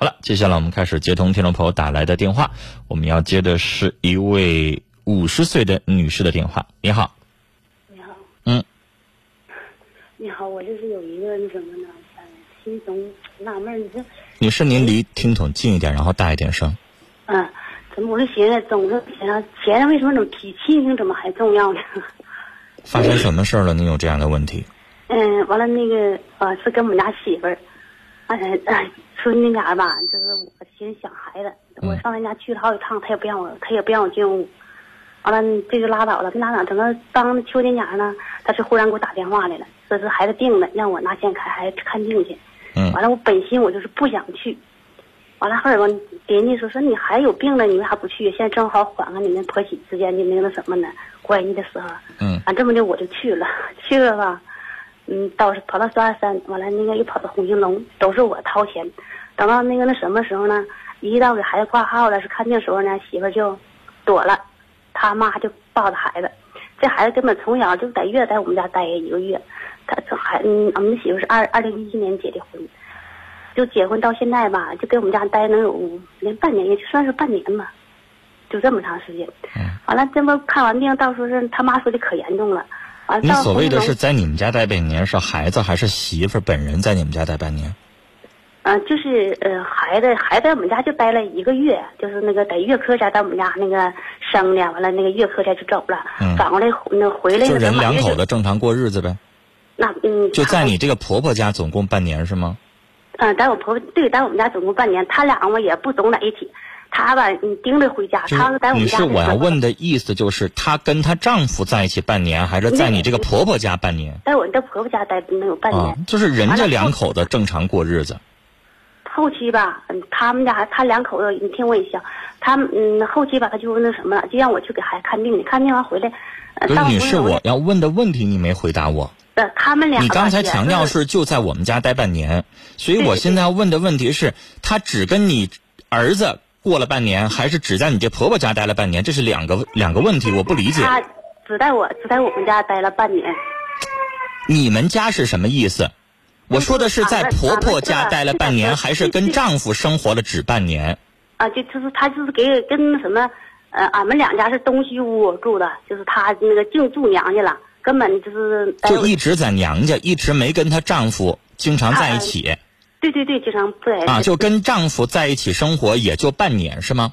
好了，接下来我们开始接通听众朋友打来的电话。我们要接的是一位五十岁的女士的电话。你好，你好，嗯，你好，我就是有一个那什么呢，呃，心中纳闷儿，你说，女士您离听筒近一点，然后大一点声。嗯，怎么我就寻思，总是想钱为什么怎么比亲情怎么还重要呢？发生什么事儿了？您有这样的问题？嗯，完了那个啊，是跟我们家媳妇儿，哎哎，春那家吧，就是我寻思想孩子，我上他家去了好几趟，他也不让我，他也不让我进屋。完了，这就拉倒了，跟拉倒。等到当秋天家呢，他是忽然给我打电话来了，说是孩子病了，让我拿钱看孩子看病去。嗯完了，我本心我就是不想去。完了后来吧，人家说说你孩子有病了，你为啥不去？现在正好缓和你们婆媳之间的那个那什么呢关系的时候。嗯啊，这么的我就去了，去了吧，嗯，到跑到双鸭山，完了那个又跑到红星龙，都是我掏钱。等到那个那什么时候呢？一到给孩子挂号了，是看病时候呢，媳妇就躲了，他妈就抱着孩子。这孩子根本从小就在月在我们家待一个月，他这孩嗯，我们媳妇是二二零一一年结的婚，就结婚到现在吧，就给我们家待能有连半年，也就算是半年吧，就这么长时间。嗯完了，这不看完病，到时候是他妈说的可严重了。你所谓的是在你们家待半年，是孩子还是媳妇儿本人在你们家待半年？嗯、就是呃，孩子孩子在我们家就待了一个月，就是那个在月科家在我们家那个生的，完了那个月科家就走了，嗯反过来那回来就人两口子正常过日子呗。那嗯，就在你这个婆婆家总共半年是吗？嗯，在我婆婆对，在我们家总共半年，他俩嘛也不总在一起，他吧你盯着回家，就他是在我们家女士，我要问的意思就是，她跟她丈夫在一起半年，还是在你这个婆婆家半年？在我这婆婆家待能有半年。啊，就是人家两口子正常过日子。后期吧，嗯，他们家他两口子，你听我一下，他们嗯后期吧，他就那什么了，就让我去给孩子看病去，看病完回来，不是女士，我要问的问题你没回答我。呃，他们俩你刚才强调是就在我们家待半年，所以我现在要问的问题是，他只跟你儿子过了半年，还是只在你这婆婆家待了半年？这是两个两个问题，我不理解。他只在我只在我们家待了半年，你们家是什么意思？我说的是在婆婆家待了半年，还是跟丈夫生活了只半年？啊，就就是他就是给跟什么，呃，俺们两家是东西屋住的，就是他那个净住娘家了，根本就是就一直在娘家，一直没跟她丈夫经常在一起对对对，经常不在啊，就跟丈夫在一起生活也就半年是吗？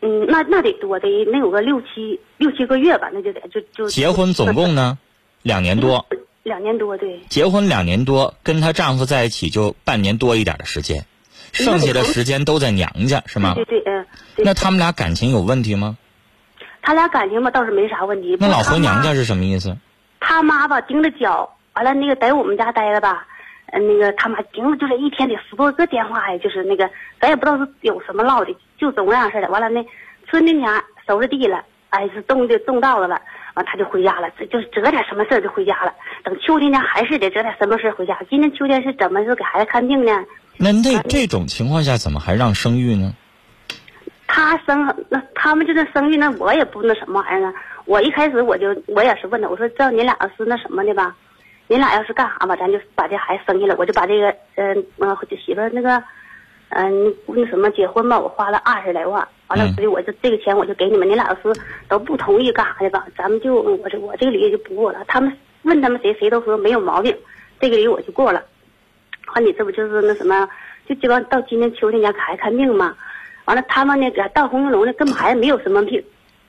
嗯，那那得多得能有个六七六七个月吧，那就得就就结婚总共呢两年多，两年多，对。结婚两年多，跟她丈夫在一起就半年多一点的时间，剩下的时间都在娘家是吗对？对对，嗯。对那他们俩感情有问题吗？他俩感情吧倒是没啥问题。那老回娘家是什么意思？他妈吧盯着脚，完了那个在我们家待着吧，呃，那个他妈盯着就是一天得十多个电话呀，就是那个咱也不知道是有什么唠的，就总那样似的。完了那春天家收拾地了，哎是种的种稻子了，完他就回家了，这就是折点什么事儿就回家了。等秋天呢还是得折点什么事儿回家。今年秋天是怎么是给孩子看病呢？那那这种情况下怎么还让生育呢？他生那他们就那生育那我也不那什么玩意儿啊。我一开始我就我也是问他，我说这你俩是那什么的吧，你俩要是干啥吧，咱就把这孩子生下来，我就把这个嗯呃媳妇那个嗯、那什么结婚吧，我花了二十来万，完了嗯所以我就这个钱我就给你们，你俩要是都不同意干啥的吧，咱们就我这我这个礼就不过了。他们问他们谁谁都说没有毛病，这个礼我就过了。完你这不就是那什么，就基本上到今年秋天家给孩子看病嘛。完了，他们那个到红云龙呢，根本孩子没有什么病。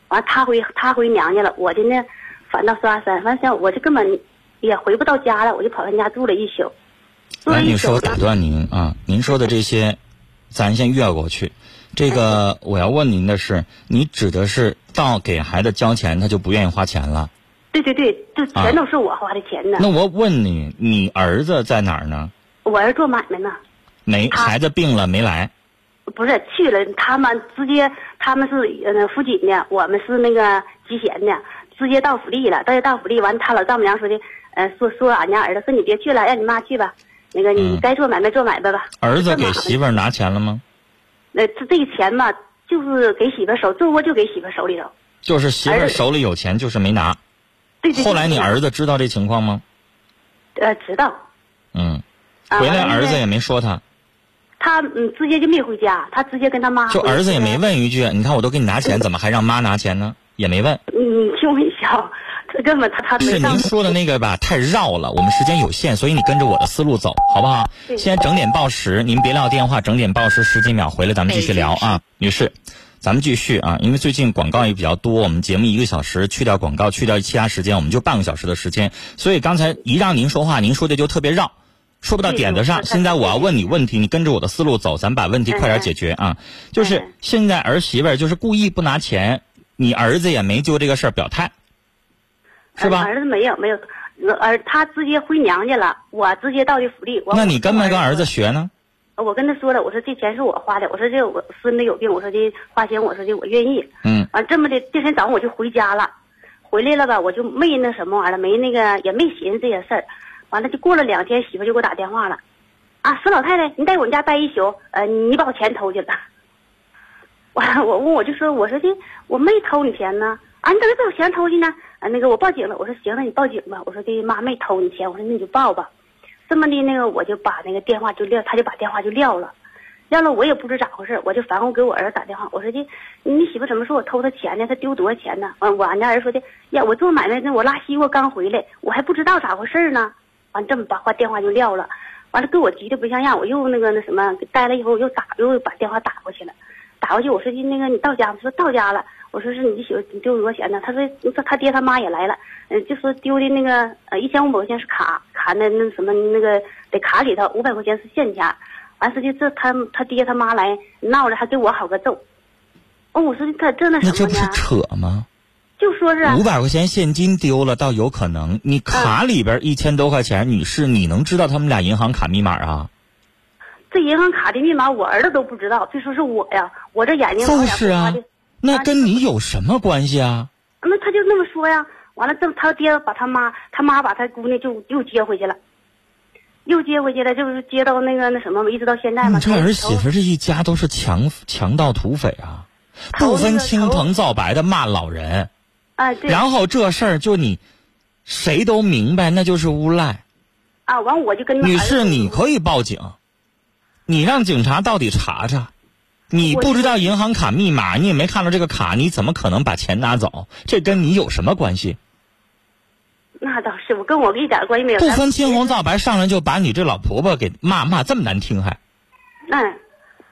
完了，他回他回娘家了，我的呢，反到双鸭山，完像我就根本也回不到家了，我就跑他家住了一宿。住来，了一宿呢女士，我打断您啊，您说的这些，咱先越过去。这个我要问您的是，你指的是到给孩子交钱，他就不愿意花钱了？对对对，这全都是我花的钱呢。那我问你，你儿子在哪儿呢？我儿子做买卖呢，没，孩子病了没来？不是去了，他们直接他们是呃福锦的，我们是那个集贤的，直接到福利了。到到福利完，他老丈母娘说的，呃，说说俺家儿子说你别去了，让你妈去吧。那个你嗯该做买卖做买卖吧。儿子给媳妇，儿拿钱了吗？那，这这个钱吧，就是给媳妇儿手，做窝就给媳妇儿手里头。就是媳妇儿手里有钱，就是没拿。对对对。后来你儿子知道这情况吗？呃知道。嗯，啊回来儿子也没说他。他嗯直接就没回家，他直接跟他妈就儿子也没问一句，你看我都给你拿钱，怎么还让妈拿钱呢？也没问。嗯，你听我一笑，他根本他他没是您说的那个吧，太绕了，我们时间有限，所以你跟着我的思路走，好不好？对现在整点报时，您别撂电话，整点报时十几秒回来，咱们继续聊啊，女士，咱们继续啊，因为最近广告也比较多，我们节目一个小时，去掉广告，去掉其他时间，我们就半个小时的时间，所以刚才一让您说话，您说的就特别绕。说不到点子上，对现在我要问你问题，你跟着我的思路走，咱把问题快点解决啊！就是嗯现在儿媳妇儿就是故意不拿钱，你儿子也没就这个事儿表态，是吧？儿子没有没有，儿他直接回娘家了，我直接到的福利。我那你跟没跟儿子学呢？我跟他说了，我说这钱是我花的，我说这我孙子有病，我说这花钱，我说的我愿意。嗯，完这么的，第二天早上我就回家了，回来了吧，我就没那什么玩意儿了，没那个也没寻思这些事儿。完了就过了两天，媳妇就给我打电话了，啊，孙老太太，你在我们家待一宿，呃，你把我钱偷去了。完了，我问我就说，我说的我没偷你钱呢，啊，你怎么把我钱偷去呢？啊，那个我报警了，我说行，那你报警吧。我说的妈没偷你钱，我说那你就报吧。这么的，那个我就把那个电话就撂，他就把电话就撂了，撂了我也不知咋回事，我就反复给我儿子打电话，我说的你媳妇怎么说我偷他钱呢？他丢多少钱呢？完我俺家儿子说的呀，我做买卖那我拉西瓜刚回来，我还不知道咋回事呢。完这么把话电话就撂了，完了给我急的不像样，我又那个那什么待了一会，我又打又把电话打过去了，打过去我说的那个你到家吗？他说到家了。我说是你媳妇丢多少钱呢？他说他他爹他妈也来了，嗯、就说丢的那个呃一千五百块钱是卡卡那那什么那个得卡里头五百块钱是现钱，完事就这他他爹他妈来闹着还给我好个揍。哦，我说他这那那这不是？扯吗？就说是啊五百块钱现金丢了倒有可能，你卡里边一千多块钱，女士，你能知道他们俩银行卡密码啊？这银行卡的密码我儿子都不知道，别说是我呀，我这眼睛老就是啊那跟你有什么关系啊？那他就那么说呀。完了，这他爹把他妈，他妈把他姑娘就又接回去了，又接回去了，就是接到那个那什么，一直到现在嘛。你这儿媳妇这一家都是强强盗土匪啊，不分青红皂白的骂老人，啊，对然后这事儿就你谁都明白，那就是诬赖。啊，完我就跟女士，你可以报警，你让警察到底查查。你不知道银行卡密码，你也没看到这个卡，你怎么可能把钱拿走？这跟你有什么关系？那倒是，我跟我一点关系没有。不分青红皂白，上来就把你这老婆婆给骂骂这么难听还？嗯，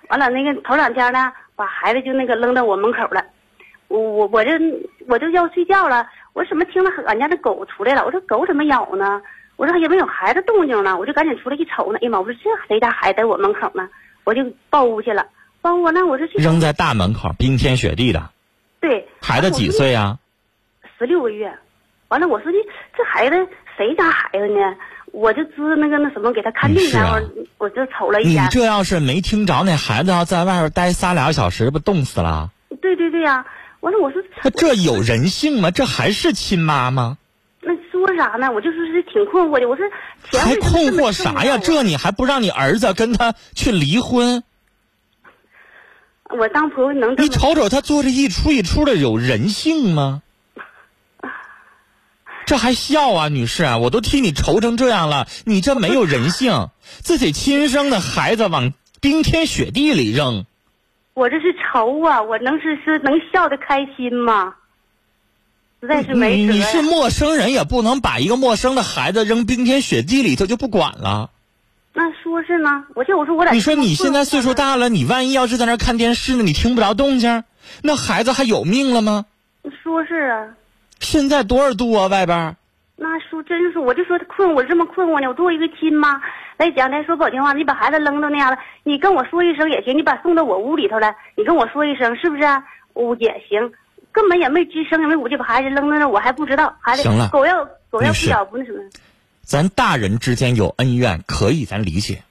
完了那个头两天呢，把孩子就那个扔到我门口了，我我我这我就要睡觉了，我怎么听到俺家的狗出来了？我说狗怎么咬呢？我说也没有孩子动静呢，我就赶紧出来一瞅呢，哎呀妈！我说这谁家孩子在我门口呢？我就抱屋去了，抱屋呢我说这扔在大门口，冰天雪地的，对孩子几？岁啊？十六个月。完了，我说的这孩子谁家孩子呢？我就知那个那什么给他看病然后、是啊我就瞅了一眼你。这要是没听着，那孩子要在外边待仨俩小时，不冻死了？对对对呀、完了我说那这有人性吗？这还是亲妈吗？那说啥呢？我就说是挺困惑的。我说钱还困惑啥呀？这你还不让你儿子跟他去离婚？我当婆婆能你瞅瞅他做这一出一出的，有人性吗？这还笑啊，女士啊！我都替你愁成这样了，你这没有人性，自己亲生的孩子往冰天雪地里扔，我这是愁啊！我能是是能笑得开心吗？实在是没辙呀你你是陌生人，也不能把一个陌生的孩子扔冰天雪地里头就不管了。那说是呢，我就我说我在你说你现在岁数，大了，你万一要是在那儿看电视呢，你听不着动静，那孩子还有命了吗？说是啊，现在多少度啊，外边？那说真是，我就说他困，我这么困惑呢。我作为一个亲妈来讲，咱说不好听话，你把孩子扔到那样了，你跟我说一声也行，你把送到我屋里头来，你跟我说一声是不是、啊？我也行，根本也没吱声，因为我就把孩子扔在那，我还不知道孩子行了狗要狗要不咬不那什么。咱大人之间有恩怨，可以咱理解。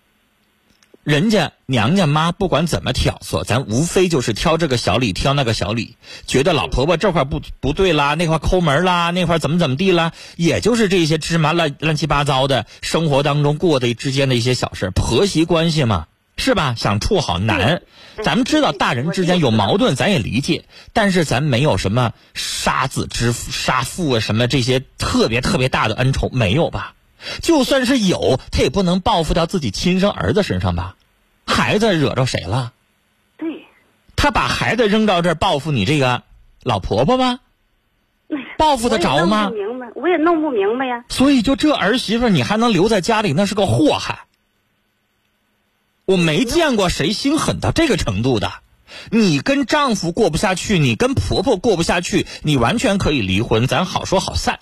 人家娘家妈不管怎么挑唆，咱无非就是挑这个小理，挑那个小理，觉得老婆婆这块不不对啦，那块抠门啦，那块怎么怎么地啦，也就是这些芝麻乱乱七八糟的生活当中过的之间的一些小事，婆媳关系嘛，是吧？想处好难。咱们知道大人之间有矛盾，咱也理解，但是咱没有什么杀子之父、杀父啊什么这些特别特别大的恩仇，没有吧？就算是有，他也不能报复到自己亲生儿子身上吧？孩子惹着谁了？对，他把孩子扔到这儿报复你这个老婆婆吗？报复得着吗我也弄不明白，我也弄不明白呀。所以就这儿媳妇你还能留在家里，那是个祸害。我没见过谁心狠到这个程度的。你跟丈夫过不下去，你跟婆婆过不下去，你完全可以离婚，咱好说好散。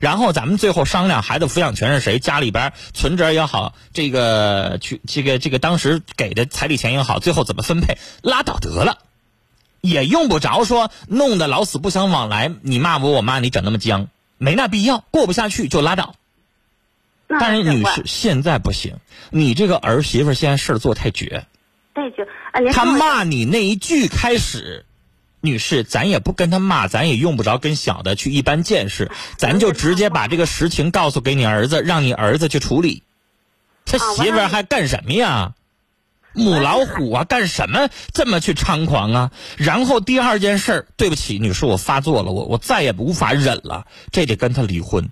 然后咱们最后商量孩子抚养权是谁，家里边存折也好，这个去这个这个当时给的彩礼钱也好，最后怎么分配，拉倒得了，也用不着说弄得老死不相往来。你骂我，我骂你，整那么僵，没那必要。过不下去就拉倒。那但是女坏士现在不行，你这个儿媳妇现在事儿做太绝。太绝他骂你那一句开始，女士，咱也不跟他骂，咱也用不着跟小的去一般见识，咱就直接把这个实情告诉给你儿子，让你儿子去处理。他啊媳妇还干什么呀？母老虎啊，干什么这么去猖狂啊？然后第二件事儿，对不起，女士，我发作了，我我再也无法忍了，这得跟他离婚。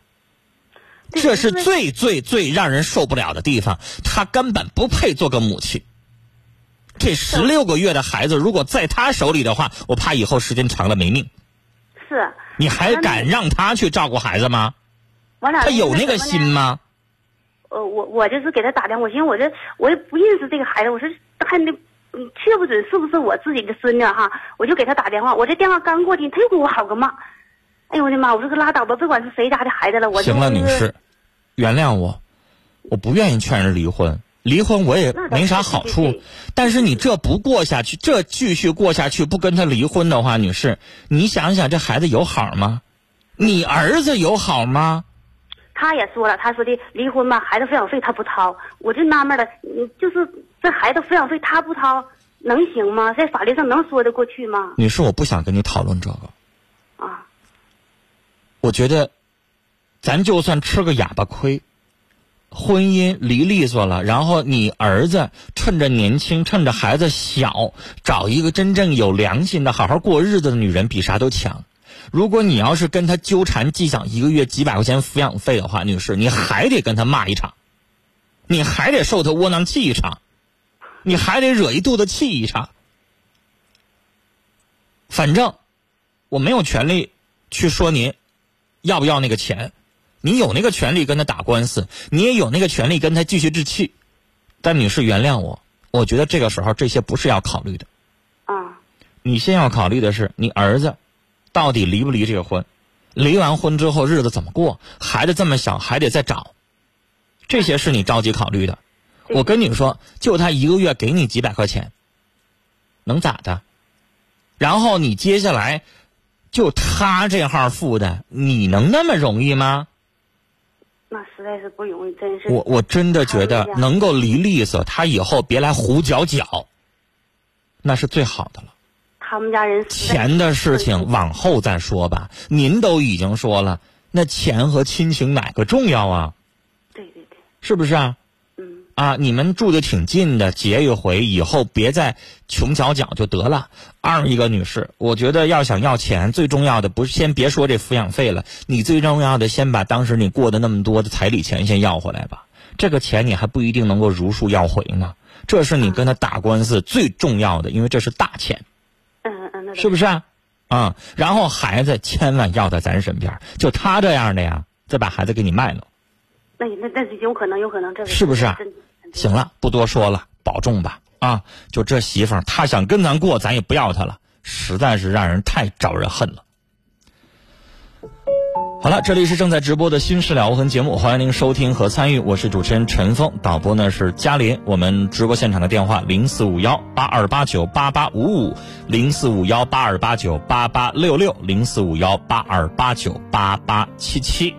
对这是最最最让人受不了的地方，他根本不配做个母亲。这十六个月的孩子，如果在他手里的话，我怕以后时间长了没命。是你还敢让他去照顾孩子吗？完了，他有那个？心吗？呃，我我就是给他打电话，我寻思我这我也不认识这个孩子，我说还那嗯，确不准是不是我自己的孙女哈，我就给他打电话，我这电话刚过去，他又给我好个骂，哎呦我的妈！我说可拉倒吧，不管是谁家的孩子了，我行了，女士，原谅我，我不愿意劝人离婚，离婚我也没啥好处。但是你这不过下去，这继续过下去，不跟他离婚的话，女士，你想想这孩子有好吗？你儿子有好吗？他也说了，他说的离婚吧，孩子抚养费他不掏，我就纳闷了，嗯，就是这孩子抚养费他不掏，能行吗？在法律上能说得过去吗？女士，我不想跟你讨论这个。啊，我觉得，咱就算吃个哑巴亏，婚姻离利索了，然后你儿子趁着年轻，趁着孩子小，找一个真正有良心的、好好过日子的女人，比啥都强。如果你要是跟他纠缠计较一个月几百块钱抚养费的话，女士，你还得跟他骂一场，你还得受他窝囊气一场，你还得惹一肚子气一场。反正我没有权利去说您要不要那个钱，你有那个权利跟他打官司，你也有那个权利跟他继续置气。但女士原谅我，我觉得这个时候这些不是要考虑的。啊，你先要考虑的是你儿子到底离不离这个婚，离完婚之后日子怎么过，孩子这么小还得再找，这些是你着急考虑的。我跟你说，就他一个月给你几百块钱，能咋的？然后你接下来就他这号负担，你能那么容易吗？那实在是不容易，真是。我我真的觉得能够离利索，他以后别来胡搅搅，那是最好的了。他们家人钱的事情往后再说吧。您都已经说了，那钱和亲情哪个重要啊？对对对，是不是啊？嗯，啊，你们住的挺近的，结一回以后别再穷搅搅就得了。二一个女士，我觉得要想要钱，最重要的不是先别说这抚养费了，你最重要的先把当时你过的那么多的彩礼钱先要回来吧。这个钱你还不一定能够如数要回呢，这是你跟他打官司最重要的，因为这是大钱。嗯嗯，那是不是啊？啊、然后孩子千万要在咱身边，就他这样的呀，再把孩子给你卖了。那那那是有可能，有可能这个是不是啊行了，不多说了，保重吧啊！就这媳妇儿，她想跟咱过，咱也不要她了，实在是让人太招人恨了。好了，这里是正在直播的《新事了无痕》节目，欢迎您收听和参与，我是主持人陈峰，导播呢是嘉林。我们直播现场的电话零四五幺八二八九八八五五，零四五幺八二八九八八六六，零四五幺八二八九八八七七。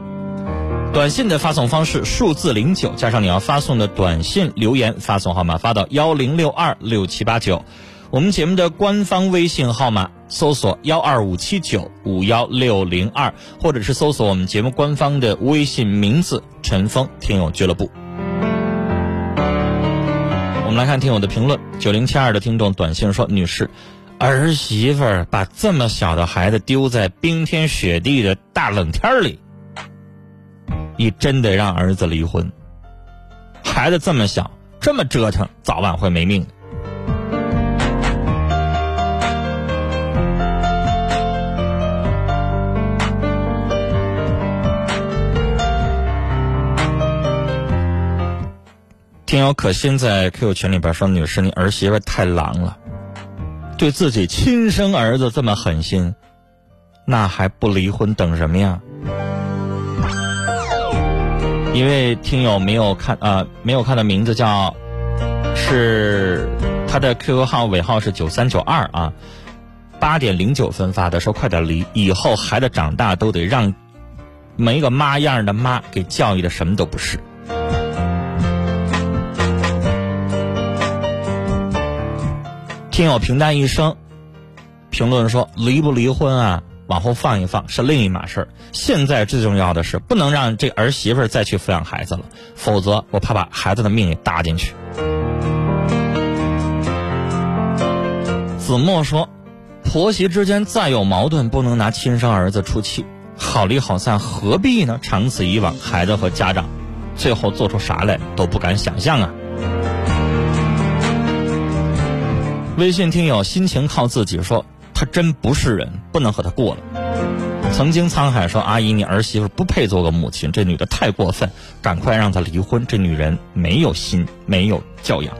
短信的发送方式数字零九加上你要发送的短信留言发送号码发到幺零六二六七八九，我们节目的官方微信号码搜索幺二五七九五幺六零二，或者是搜索我们节目官方的微信名字“陈峰听友俱乐部”。我们来看听友的评论，九零七二的听众短信说：“女士，儿媳妇儿把这么小的孩子丢在冰天雪地的大冷天里。”你真得让儿子离婚。孩子这么小，这么折腾，早晚会没命。听友可心在 QQ 群里边说：“女士，你儿媳妇太狼了，对自己亲生儿子这么狠心，那还不离婚等什么呀？”一位听友没有看啊，没有看的名字叫是他的 QQ 号尾号是九三九二啊，八点零九分发的，说快点离，以后孩子长大都得让没个妈样的妈给教育的什么都不是。听友平淡一生评论说：“离不离婚啊，往后放一放是另一码事儿。现在最重要的是，不能让这儿媳妇再去抚养孩子了，否则我怕把孩子的命也搭进去。”子墨说：“婆媳之间再有矛盾，不能拿亲生儿子出气，好离好散何必呢？长此以往，孩子和家长最后做出啥来都不敢想象啊。”微信听友心情靠自己说：“他真不是人，不能和他过了。”曾经沧海说：“阿姨，你儿媳妇不配做个母亲，这女的太过分，赶快让她离婚。这女人没有心，没有教养。”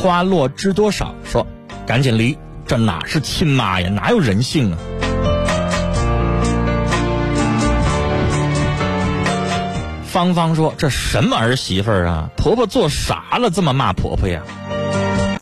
花落知多少说：“赶紧离，这哪是亲妈呀？哪有人性啊？”芳芳说：“这什么儿媳妇啊？婆婆做啥了？这么骂婆婆呀？”